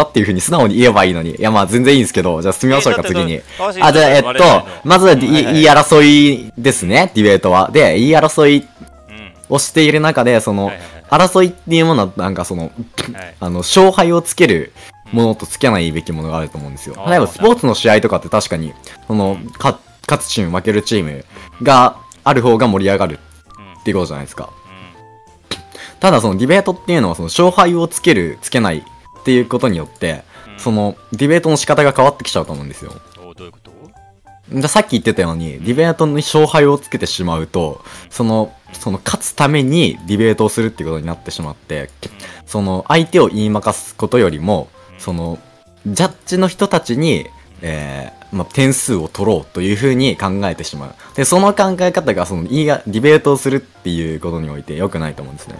したっていう風に素直に言えばいいのに。いや、まあ全然いいんですけど、じゃあ進みましょうか、次に。ああ、じゃあ、えっと、まずは、言い争いですね、ディベートは。で、言い争いうんをしている中で、その争いっていうものは、なんかその、はいあの、勝敗をつけるものとつけないべきものがあると思うんですよ。例えば、スポーツの試合とかって確かに、その、か勝つチーム、負けるチームがある方が盛り上がるうんっていうことじゃないですか。うんただそのディベートっていうのはその勝敗をつけるつけないっていうことによって、うん。そのディベートの仕方が変わってきちゃうと思うんですよ。おどういうこと？でさっき言ってたようにディベートに勝敗をつけてしまうとそのその勝つためにディベートをするっていうことになってしまってその相手を言いまかすことよりもそのジャッジの人たちに、えーまあ、点数を取ろうというふうに考えてしまう。でその考え方がその言いがディベートをするっていうことにおいて良くないと思うんですね。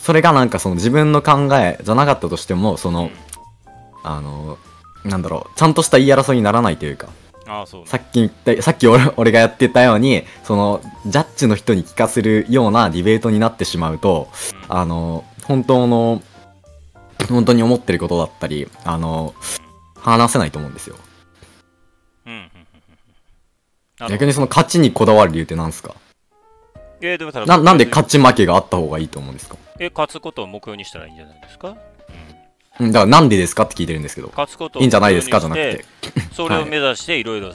うんそれがなんかその自分の考えじゃなかったとしてもそのあのなんだろうちゃんとした言い争いにならないというかああそうさっき言ったさっき俺俺がやってたようにそのジャッジの人に聞かせるようなディベートになってしまうとあの本当の本当に思ってることだったりあの話せないと思うんですよ。うん逆にその勝ちにこだわる理由って何ですか？えーでもただななんで勝ち負けがあった方がいいと思うんですか？え勝つことを目標にしたらいいんじゃないですか、うん。うんだからなんでですかって聞いてるんですけど。勝つことをいいんじゃないですかじゃなくて。それを目指していろいろ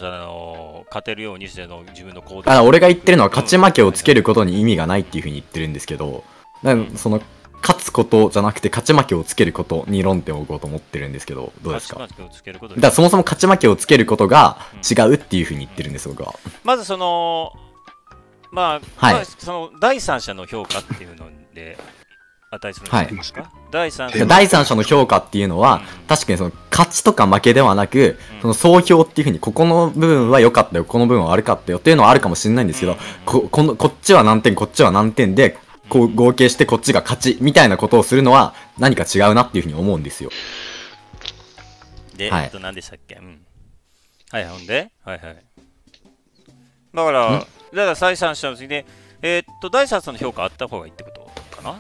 勝てるようにしての自分の行動だから俺が言ってるのは勝ち負けをつけることに意味がないっていうふうに言ってるんですけど、だからその勝つことじゃなくて勝ち負けをつけることに論点を置こうと思ってるんですけど、どうですか？だ勝ち負けをつけることか？らそもそも勝ち負けをつけることが違うっていうふうに言ってるんです、僕は。まずそのまあ、はい。まあその第三者の評価っていうので値するんですか、第三者第三者の評価っていうのは、確かにその勝ちとか負けではなく、その総評っていうふうに、ここの部分は良かったよ、この部分は悪かったよっていうのはあるかもしれないんですけど、ここのこっちは何点、こっちは何点で、こう合計してこっちが勝ちみたいなことをするのは何か違うなっていうふうに思うんですよ。で、はい。えっと、何でしたっけ？うん。はい、ほんで？はいはい。だから、だから第三者の次で、えーっと、第三者の評価あった方がいいってことかな？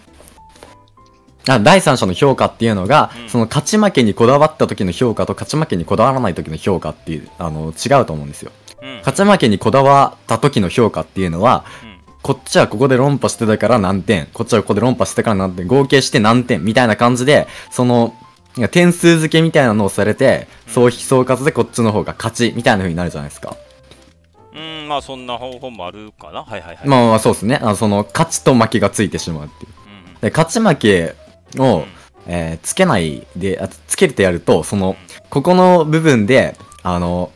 あ第三者の評価っていうのが、うん。その勝ち負けにこだわった時の評価と勝ち負けにこだわらない時の評価っていうあの違うと思うんですよ。うん。勝ち負けにこだわった時の評価っていうのはうん。こっちはここで論破してたから何点こっちはここで論破してたから何点合計して何点みたいな感じでその点数付けみたいなのをされて総比総括でこっちの方が勝ちみたいな風になるじゃないですかうん、まあそんな方法もあるかな。はいはいはい。まあまあそうですね。あのその勝ちと負けがついてしまうっていう。うんで勝ち負けを、うん。えーつけないであつけてやるとそのここの部分であの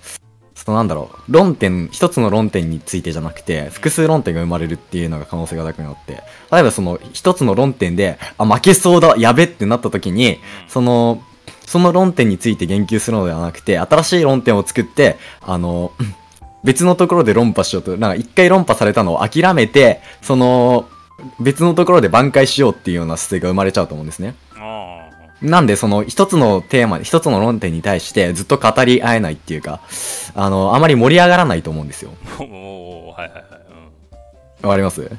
そのなんだろう論点一つの論点についてじゃなくて複数論点が生まれるっていうのが可能性が高くなって例えばその一つの論点であ負けそうだやべってなった時にそのその論点について言及するのではなくて新しい論点を作ってあの別のところで論破しようとなんか一回論破されたのを諦めてその別のところで挽回しようっていうような姿勢が生まれちゃうと思うんですね。あなんでその一つのテーマ、一つの論点に対してずっと語り合えないっていうか、あの、あまり盛り上がらないと思うんですよ。あ。おおはいはいはい。うんわかります？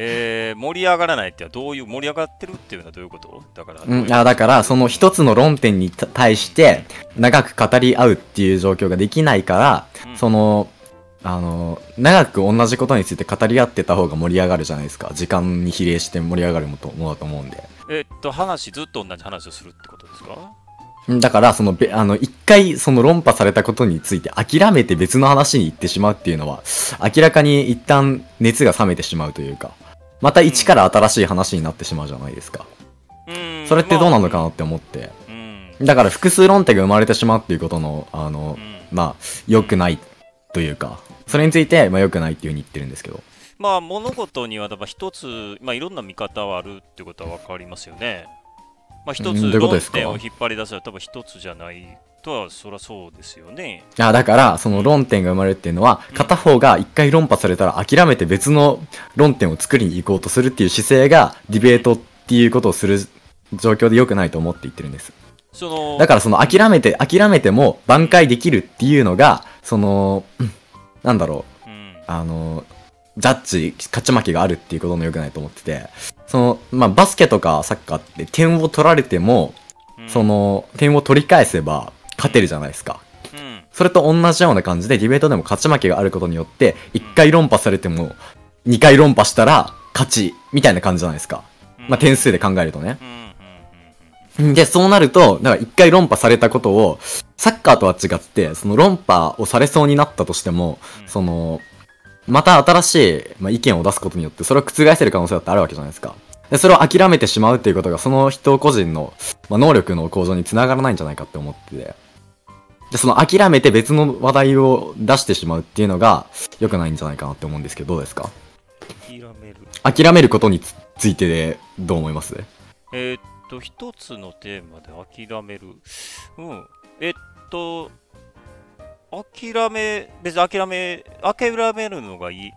えー、盛り上がらないってどういう、盛り上がってるっていうのはどういうこと？だから、うん、あだから、その一つの論点にた対して長く語り合うっていう状況ができないから、うんその、あの、長く同じことについて語り合ってた方が盛り上がるじゃないですか。時間に比例して盛り上がるものだと思うんで。えっと、話、ずっと同じ話をするってことですか？だから、そのべ、あの、一回、その論破されたことについて諦めて別の話に行ってしまうっていうのは、明らかに一旦熱が冷めてしまうというか、また一から新しい話になってしまうじゃないですか。うんそれってどうなのかまなって思って。あうん。だから、複数論点が生まれてしまうっていうことの、あのう、んまあ、良くないというか、それについて、まあ、良くないっていうふうに言ってるんですけど。まあ物事にはだから一つ、まあ、いろんな見方はあるってことは分かりますよね。まあ一つ論ですか？点を引っ張り出すのは多分一つじゃないとはそりゃそうですよね。あだから、その論点が生まれるっていうのは、片方が一回論破されたら諦めて別の論点を作りに行こうとするっていう姿勢が、ディベートっていうことをする状況で良くないと思って言ってるんです。そのだからその諦めて、諦めても挽回できるっていうのが、その、うんなんだろう、うん。あの、ジャッジ、勝ち負けがあるっていうことも良くないと思ってて、その、まあ、バスケとかサッカーって点を取られても、うん。その点を取り返せば勝てるじゃないですか。うんそれと同じような感じでディベートでも勝ち負けがあることによって1回論破されても2回論破したら勝ちみたいな感じじゃないですか。まあ点数で考えるとね。で、そうなると、だから一回論破されたことを、サッカーとは違って、その論破をされそうになったとしても、うんその、また新しい、まあ、意見を出すことによって、それを覆せる可能性だってあるわけじゃないですか。で、それを諦めてしまうっていうことが、その人個人の、まあ、能力の向上につながらないんじゃないかって思ってて。で、その諦めて別の話題を出してしまうっていうのが、良くないんじゃないかなって思うんですけど、どうですか？諦める諦めることにつついてで、どう思います？えーっと、一つのテーマで諦める。うん。えっと、諦め、別に諦め、諦めるのがいい。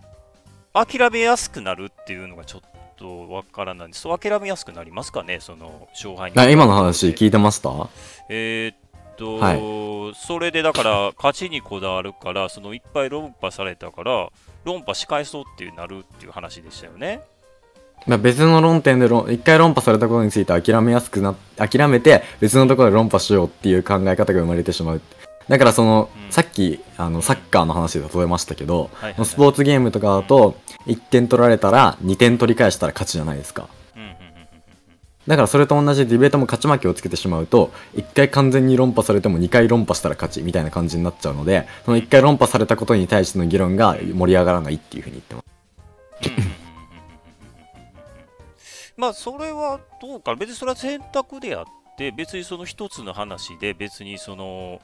諦めやすくなるっていうのがちょっとわからないんです。そう諦めやすくなりますかね、その勝敗に。あ今の話聞いてました？えーっと、はそれでだから勝ちにこだわるから、そのいっぱい論破されたから、論破し返そうっていうなるっていう話でしたよね。まあ別の論点で論一回論破されたことについて諦めやすくな諦めて別のところで論破しようっていう考え方が生まれてしまう。だからその、うん。さっきあのサッカーの話で例えましたけど、はいはいはい。スポーツゲームとかだと1点取られたら2点取り返したら勝ちじゃないですかだからそれと同じディベートも勝ち負けをつけてしまうと1回完全に論破されても2回論破したら勝ちみたいな感じになっちゃうのでその1回論破されたことに対しての議論が盛り上がらないっていうふうに言ってます。まあそれはどうか。別にそれは選択であって別にその一つの話で別にその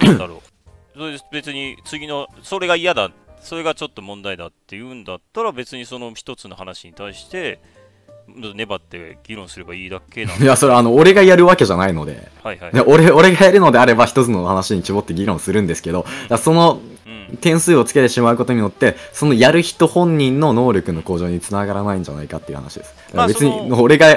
なんだろう。それ別に次のそれが嫌だそれがちょっと問題だって言うんだったら別にその一つの話に対して粘って議論すればいいだけなんいでやそれあの俺がやるわけじゃないので。はいはい。で俺 俺がやるのであれば一つの話に絞って議論するんですけど、だからそのうん点数をつけてしまうことによって、そのやる人本人の能力の向上につながらないんじゃないかっていう話です。別に、俺が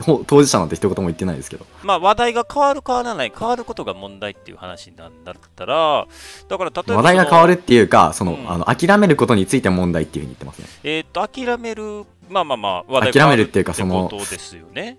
ほ当事者なんて一言も言ってないですけど。まあ話題が変わる変わらない変わることが問題っていう話なんだったらだから例えば話題が変わるっていうか、その、うんあの、諦めることについて問題っていうふうに言ってますね。えーっと、諦める、まあまあまあ、話題諦めるっていうかそのことですよね。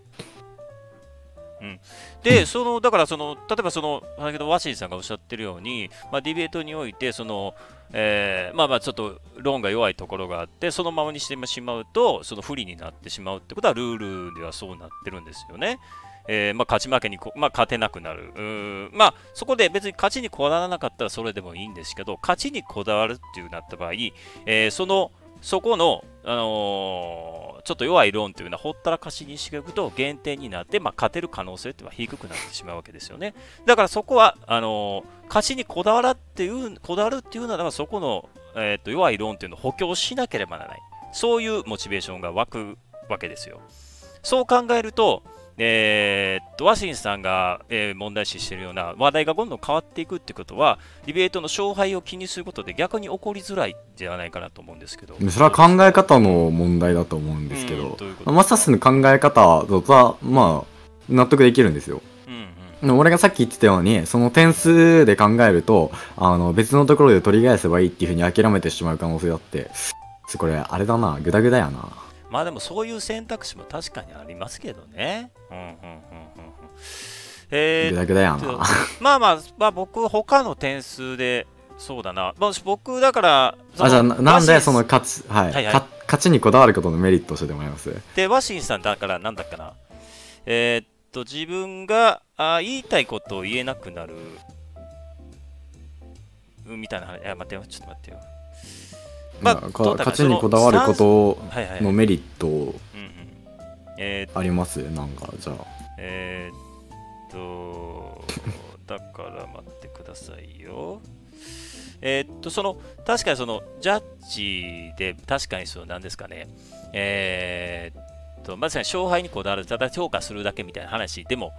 うん、で、その、だからその、例えばその、先ほどワシンさんがおっしゃってるように、まあ、ディベートにおいて、その、えーまあまあちょっと論が弱いところがあって、そのままにしてしまうと、その不利になってしまうってことは、ルールではそうなってるんですよね。えーまあ、勝ち負けにこ、まあ、勝てなくなる。うまあ、そこで別に勝ちにこだわらなかったらそれでもいいんですけど、勝ちにこだわるっていうなった場合、えーその、そこの、あのーちょっと弱い論というのはほったらかしにしていくと減点になって、まあ、勝てる可能性っていうのは低くなってしまうわけですよね。だからそこはあのー勝ちにこだわらっていうこだわるっていうのはそこの、えー、と弱い論っていうのを補強しなければならない。そういうモチベーションが湧くわけですよ。そう考えると、えーっとワシンさんが、えー問題視しているような話題がどんどん変わっていくってことは、ディベートの勝敗を気にすることで逆に起こりづらいんじゃないかなと思うんですけど。それは考え方の問題だと思うんですけどうんマサスの考え方は、まあ、納得できるんですよ。うんうん俺がさっき言ってたように、その点数で考えると、あの、別のところで取り返せばいいっていうふうに諦めてしまう可能性だって、これ、あれだな、グダグダやな。まあでもそういう選択肢も確かにありますけどね。うんうんうんうんうん。えー。まあまあ、まあ僕、他の点数で、そうだな。もし僕、だから、あ、じゃあ、ななんでその勝ち、はい、はいはいか勝ちにこだわることのメリットを教えてもらいますで、ワシンさんだから、なんだっけな。えーっと、自分があ言いたいことを言えなくなる、うんみたいな話。いや、待ってよ、ちょっと待ってよ。まあ勝ちにこだわること。のメリットあります？なんか、じゃあ。えーっと、だから待ってくださいよ。えーっと、その、確かにその、ジャッジで、確かにその、なんですかね、えーっと、まさに勝敗にこだわる、ただ評価するだけみたいな話でも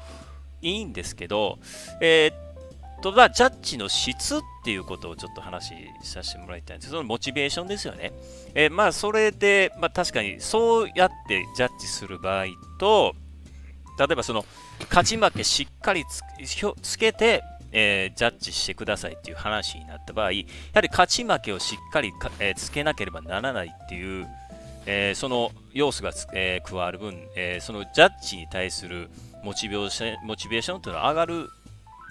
いいんですけど、えーっと、まあ、ジャッジの質っていうことをちょっと話させてもらいたいんですけどそのモチベーションですよね。えーまあ、それで、まあ、確かにそうやってジャッジする場合と、例えばその勝ち負けしっかりつけて、えージャッジしてくださいっていう話になった場合、やはり勝ち負けをしっかり、えーつけなければならないっていう、えーその要素が、え加わる分、えそのジャッジに対するモチベーションモチベーションというのは上がる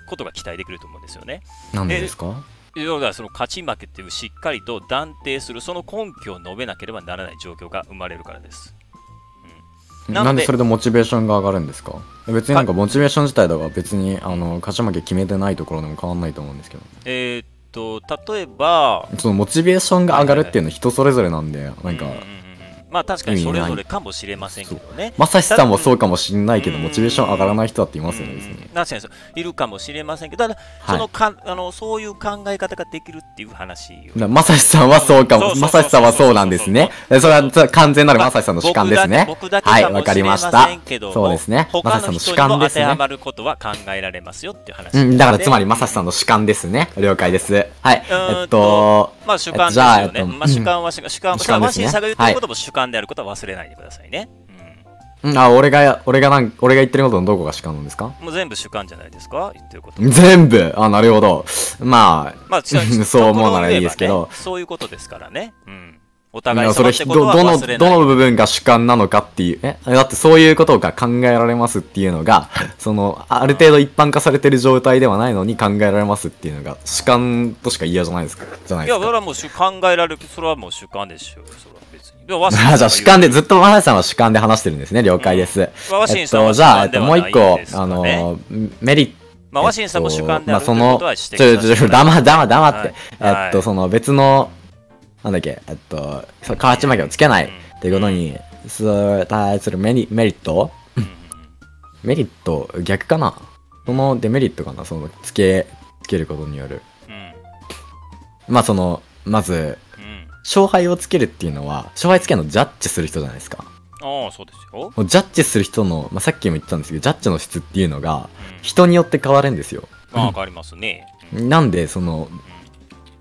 ことが期待できると思うんですよね。なんでですか？要はその勝ち負けっていうしっかりと断定するその根拠を述べなければならない状況が生まれるからです。うん。なんでそれでモチベーションが上がるんですか？別になんかモチベーション自体だから別にあの勝ち負け決めてないところでも変わんないと思うんですけど。えーっと例えばそのモチベーションが上がるっていうのは人それぞれなんでなんかまあ確かにそれぞれかもしれませんけどね。まさしさんもそうかもしんないけどうんモチベーション上がらない人だっていますよね確かにそういるかもしれませんけど、ただ、はいそのかあのそういう考え方ができるっていう話まさしさんはそうかも。まさしさんはそうなんですね。それは完全なるまさしさんの主観ですね。僕だけはい、僕だわかりましたそうですね。ま他さしさんの主観ですね。当てはまることは考えられますよっていう話。うん、だからつまりまさしさんの主観ですね。了解です。はい。えっと、まあ主観ですじゃあよね。えっとまあ主観は主観、主観主観ですねマシンさんが言ってることも主観であることは忘れないでくださいね。うんあ、俺が、俺がなん、俺が言ってることのどこが主観なんですか？うんもう全部主観じゃないですか？言ってること。全部？あ、なるほど。まあ、まあ、ち そう思うならいいですけどねそういうことですからね。うん。おい互いやそれど、どの。どの部分が主観なのかっていう、え？だってそういうことが考えられますっていうのが、その、ある程度一般化されてる状態ではないのに考えられますっていうのが、主観としか言いやじゃないですか？じゃないいや、ですか？それはもう主考えられる、それはもう主観でしょう。それはあ じゃあ主観で、ずっとマハさんは主観で話してるんですね。了解です。ワシえっと、じゃあ、えっと、もう一個あねの、メリット、まあ、ワシンさんも主観であるということは指摘ちょちょちょ、黙黙黙って。はい。えっと、その別の、なんだっけ、えっと、そう勝ち負けをつけないっていうことに、それ対するメリメリット？うん。う んメリット、逆かな？そのデメリットかな？その、つけ、つけることによる。うん。まあその、まず、うん勝敗をつけるっていうのは、勝敗つけるのジャッジする人じゃないですか。ああ、そうですよ。ジャッジする人の、まあ、さっきも言ったんですけど、ジャッジの質っていうのが、うん人によって変わるんですよ。まあ、わかりますね。うんなんで、その、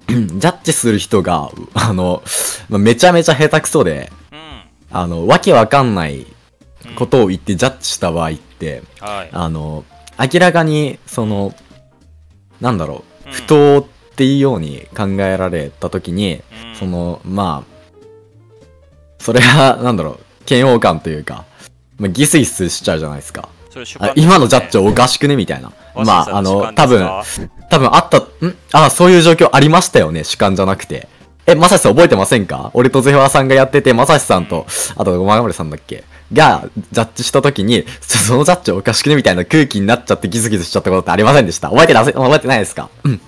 ジャッジする人が、あの、まあめちゃめちゃ下手くそで、うん。あの、わけわかんないことを言ってジャッジした場合って、はい。あの、明らかに、その、なんだろう、うん不当っていうように考えられたときに、うん。その、まあ、それが、なんだろう、嫌悪感というか、まあ、ギスギスしちゃうじゃないですか。ね。今のジャッジおかしくねみたいな。まあ、あの、多分、多分あった、ん？あ、そういう状況ありましたよね、主観じゃなくて。え、まさしさん覚えてませんか？俺とゼファーさんがやってて、まさしさんと、あと、マガモリさんだっけ？が、ジャッジした時に、そそのジャッジおかしくねみたいな空気になっちゃってギスギスしちゃったことってありませんでした。覚えてなせ、覚えてないですか？うん。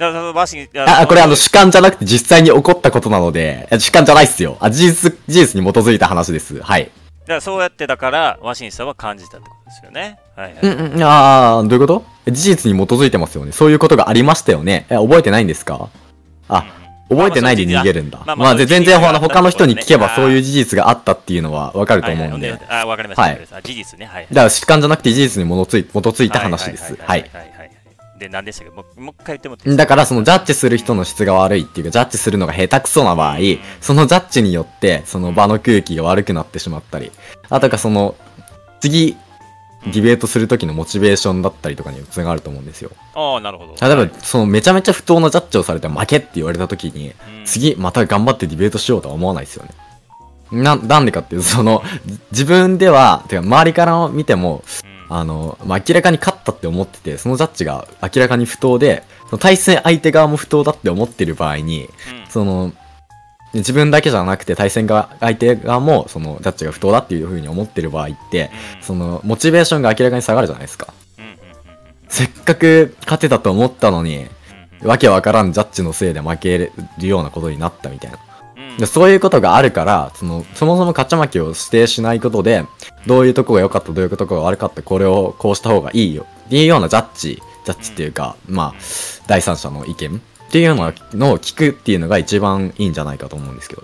あ、あこれあの、主観じゃなくて実際に起こったことなので、え主観じゃないっすよ。あ、事実、事実に基づいた話です。はい。だからそうやってだから、ワシンさんは感じたってことですよね。はいはい。うん、うん、あー、どういうこと？え事実に基づいてますよね。そういうことがありましたよね。え、覚えてないんですか？あ、覚えてないで逃げるんだ。まあまあ全然まあ他の人に聞けばそういう事実があったっていうのはわかると思うんで。あ、わかりました。はい事実ね。はい。ら主観じゃなくて事実に基づい基づいた話です。はい。で、何でしたっけ？もうもう一回言ってもだからそのジャッジする人の質が悪いっていうか、ジャッジするのが下手くそな場合、そのジャッジによって、その場の空気が悪くなってしまったり、あとかその、次、ディベートする時のモチベーションだったりとかにつながると思うんですよ。ああ、なるほど。例えばはい、そのめちゃめちゃ不当なジャッジをされて負けって言われた時に、うん次また頑張ってディベートしようとは思わないですよね。な、なんでかっていうと、その、じ自分では、てか周りから見ても、うんあの、まあ、明らかに勝ったって思ってて、そのジャッジが明らかに不当で、その対戦相手側も不当だって思ってる場合に、うんその、自分だけじゃなくて対戦側、相手側も、その、ジャッジが不当だっていう風に思ってる場合って、うんその、モチベーションが明らかに下がるじゃないですか。せっかく勝てたと思ったのに、わけわからんジャッジのせいで負けるようなことになったみたいな。うんでそういうことがあるから、その、そもそも勝ち負けを指定しないことで、どういうとこが良かった、どういうとこが悪かった、これをこうした方がいいよ。っていうようなジャッジ、ジャッジっていうか、まあ、第三者の意見っていうようなのを聞くっていうのが一番いいんじゃないかと思うんですけど。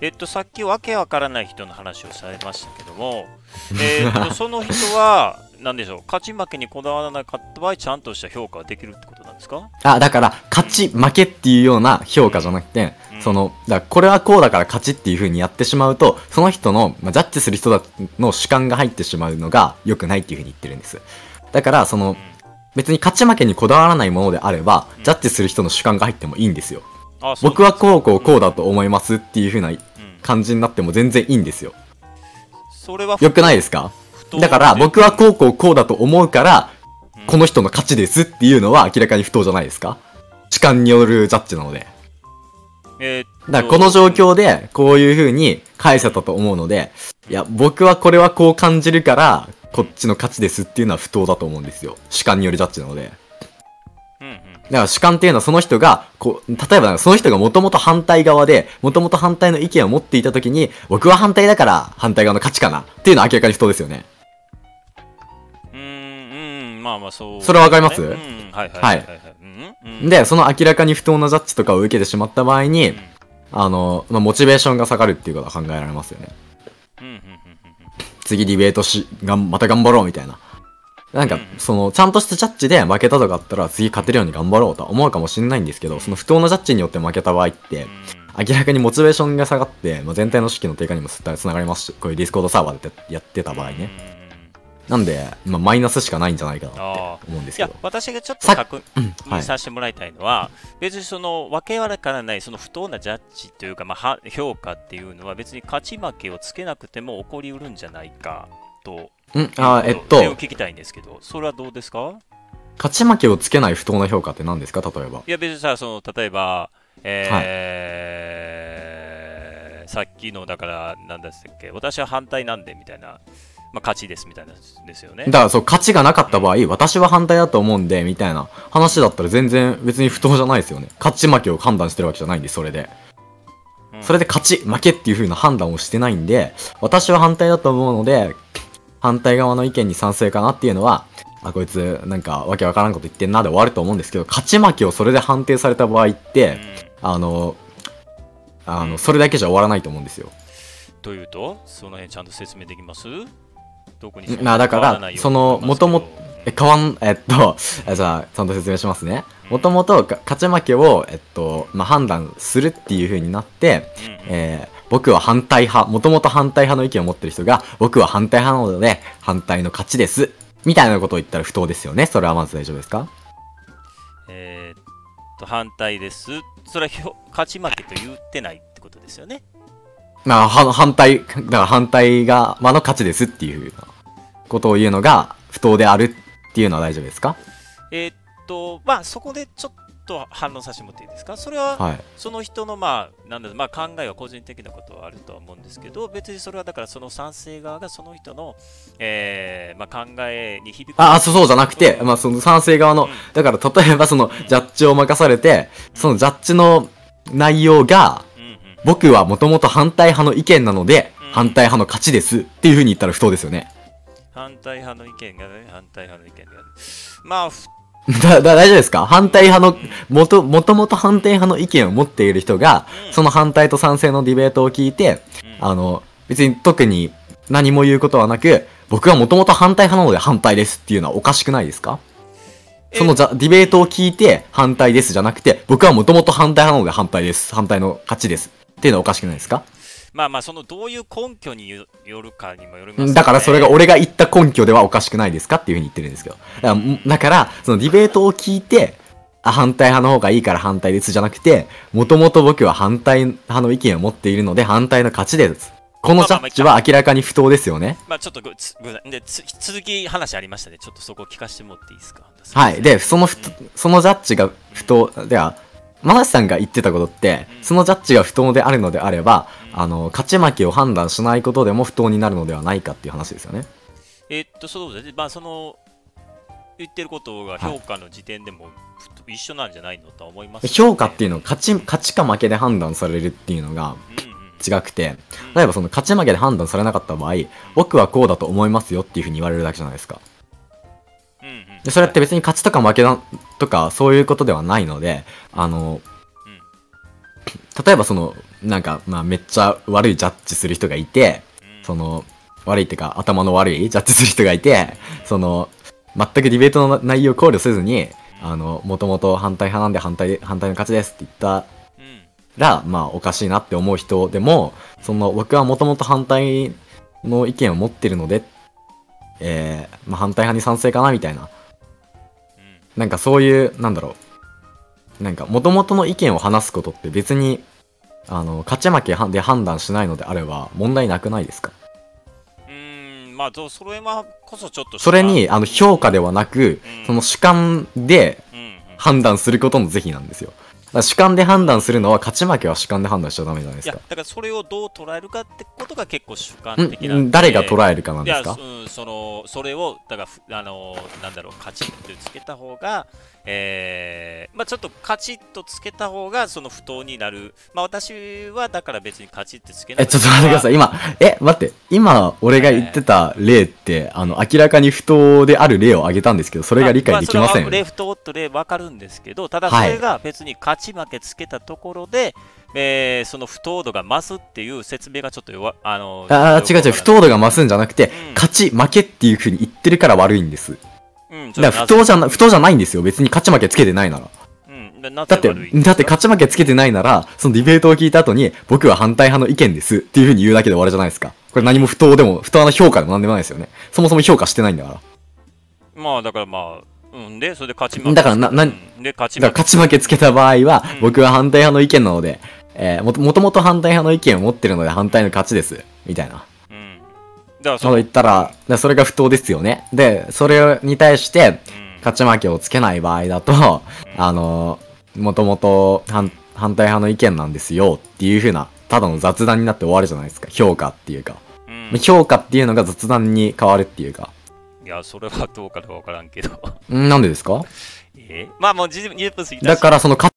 えっと、さっきわけわからない人の話をされましたけども、えっと、その人は、なんでしょう、勝ち負けにこだわらなかった場合、ちゃんとした評価ができるってことなんですか？あ、だから、勝ち、負けっていうような評価じゃなくて、うんその、だこれはこうだから勝ちっていう風にやってしまうと、その人の、まあ、ジャッジする人だの主観が入ってしまうのが良くないっていう風に言ってるんです。だから、その、別に勝ち負けにこだわらないものであれば、ジャッジする人の主観が入ってもいいんですよ。あそう。僕はこうこうこうだと思いますっていう風なうん。感じになっても全然いいんですよ。それは良くないですか？不だから僕はこうこうこうだと思うから、この人の勝ちですっていうのは明らかに不当じゃないですか？主観によるジャッジなので。えーだからこの状況でこういう風に返せたと思うので、いや、僕はこれはこう感じるから、こっちの勝ちですっていうのは不当だと思うんですよ。主観によるジャッジなので。うんうんだから主観っていうのはその人が、こう、例えばその人がもともと反対側で、もともと反対の意見を持っていたときに、僕は反対だから反対側の勝ちかなっていうのは明らかに不当ですよね。まあまあそう、それわかります？うん、はいはい。はい。はい。うんうん、で、その明らかに不当なジャッジとかを受けてしまった場合に、あの、まあ、モチベーションが下がるっていうことは考えられますよね。次ディベートし、がん、また頑張ろうみたいな。なんかうん、その、ちゃんとしたジャッジで負けたとかあったら、次勝てるように頑張ろうとは思うかもしれないんですけど、その不当なジャッジによって負けた場合って、明らかにモチベーションが下がって、まあ、全体の士気の低下にもつながりますし、こういうディスコードサーバーでやってた場合ね。なんで、まあ、マイナスしかないんじゃないかなってあ思うんですいやけど。私がちょっとさ確。認させてもらいたいのは、別にその分けわからないその不当なジャッジというか、まあ、は評価っていうのは別に勝ち負けをつけなくても起こりうるんじゃないかとうん、あーえっと、聞きたいんですけどそれはどうですか？勝ち負けをつけない不当な評価って何ですか？例えば。いや別にさその例えば、えーさっきのだから何だったっけ私は反対なんでみたいな、まあ、勝ちですみたいなですよねだからそう、勝ちがなかった場合、私は反対だと思うんで、みたいな話だったら全然別に不当じゃないですよね。勝ち負けを判断してるわけじゃないんで、それで。うんそれで勝ち、負けっていう風な判断をしてないんで、私は反対だと思うので、反対側の意見に賛成かなっていうのは、あ、こいつ、なんか、わけわからんこと言ってんなで終わると思うんですけど、勝ち負けをそれで判定された場合って、あの、あの、それだけじゃ終わらないと思うんですよ。というとその辺ちゃんと説明できます？どこになだからその元々え、変わん、えっと、えじゃあ、ちゃんと説明しますね。もともと、か勝ち負けを、えっと、まあ、判断するっていう風になって、えー僕は反対派、もともと反対派の意見を持ってる人が、僕は反対派なので、反対の勝ちです。みたいなことを言ったら不当ですよね。それはまず大丈夫ですか？えーっと反対ですそれは勝ち負けと言ってないってことですよねまあ、は反対、だから反対側の勝ちですっていうことを言うのが不当であるっていうのは大丈夫ですか？えーっとまあそこでちょっと反論させてもらっていいですか？それははい。その人のまあなんだろうまあ考えは個人的なことはあるとは思うんですけど別にそれはだからその賛成側がその人の、えーまあ、考えに響くあ、あそうじゃなくて、まあ、その賛成側の、だから例えばそのジャッジを任されて、そのジャッジの内容が、うんうん僕はもともと反対派の意見なので、うん。反対派の勝ちです。っていう風に言ったら不当ですよね。反対派の意見がね反対派の意見がまあふ だ、だ、大丈夫ですか？反対派の、もと、もともと反対派の意見を持っている人が、うん。その反対と賛成のディベートを聞いて、うん。あの、別に特に何も言うことはなく、僕はもともと反対派なので反対ですっていうのはおかしくないですか？そのじゃディベートを聞いて反対ですじゃなくて、僕はもともと反対派なので反対です。反対の勝ちです。っていうのはおかしくないですか？まあまあそのどういう根拠によよるかにもよりますよねだからそれが俺が言った根拠ではおかしくないですかっていうふうに言ってるんですけど。だからから、そのディベートを聞いて、あ反対派の方がいいから反対ですじゃなくて、もともと僕は反対派の意見を持っているので反対の勝ちです。このジャッジは明らかに不当ですよね。まあちょっとでつ続き話ありましたねちょっとそこ聞かせてもらっていいですか？はい。で、そのふと、そのジャッジが不当、では、マナシさんが言ってたことって、そのジャッジが不当であるのであれば、あの、勝ち負けを判断しないことでも不当になるのではないかっていう話ですよね。えーっとそうですねまあその言ってることが評価の時点でもふ一緒なんじゃないのとは思います、評価っていうのは勝ち、勝ちか負けで判断されるっていうのが違くて、例えばその勝ち負けで判断されなかった場合、僕はこうだと思いますよっていうふうに言われるだけじゃないですか。で、それって別に勝ちとか負けだとかそういうことではないので、あの、例えばその、なんか、まあめっちゃ悪いジャッジする人がいて、うんその、悪いっていうか頭の悪いジャッジする人がいて、その、全くディベートの内容を考慮せずに、あの、もともと反対派なんで反対、反対の勝ちですって言ったうんら、まあおかしいなって思う人でも、その僕はもともと反対の意見を持ってるので、えー、まあ反対派に賛成かなみたいな。うんなんかそういう、なんだろう。なんか元々の意見を話すことって別に、あの、勝ち負けで判断しないのであれば問題なくないですか？うーんまあ、それはこそちょっとそれに、あの、評価ではなく、うんその主観でうんうん判断することの是非なんですよ。だから主観で判断するのは、勝ち負けは主観で判断しちゃダメじゃないですか。いやだからそれをどう捉えるかってことが結構主観ん的な誰が捉えるかなんいや、ですか？うん、そのそれをだからふあのなんだろうカチッとつけた方が、えーまあちょっとカチッとつけた方がその不当になる。まあ私はだから別にカチッとつけない。え、ちょっと待ってください。今、え、待って。今、俺が言ってた例って、あの、明らかに不当である例を挙げたんですけど、それが理解できませんよね。ああそれはレフトと例分かるんですけど、ただはいそれが別に勝ち負けつけたところで、えーその不当度が増すっていう説明がちょっと弱あのああ、違う違う、不当度が増すんじゃなくて、うん勝ち、負けっていう風に言ってるから悪いんです。うん、だから不当じゃな、不当じゃないんですよ。別に勝ち負けつけてないなら。うん、だって、だって勝ち負けつけてないなら、そのディベートを聞いた後に、僕は反対派の意見ですっていう風に言うだけで終わるじゃないですか。これ何も不当でも、不当な評価でも何でもないですよね。そもそも評価してないんだから。まあだからまあ、うん、で、それで勝ち負け。だからななうんで、勝ち負け。勝ち負けつけた場合は、うん僕は反対派の意見なので、えーもともと反対派の意見を持ってるので反対の勝ちです。みたいな。うん。だからそう言ったら、だからそれが不当ですよね。で、それに対して、うん勝ち負けをつけない場合だと、あのー、もともと反反対派の意見なんですよっていう風な、ただの雑談になって終わるじゃないですか。評価っていうか。うん評価っていうのが雑談に変わるっていうか。いや、それはどうかどうかわからんけど。んなんでですか？え？まあもう20 20分過ぎたしだからその勝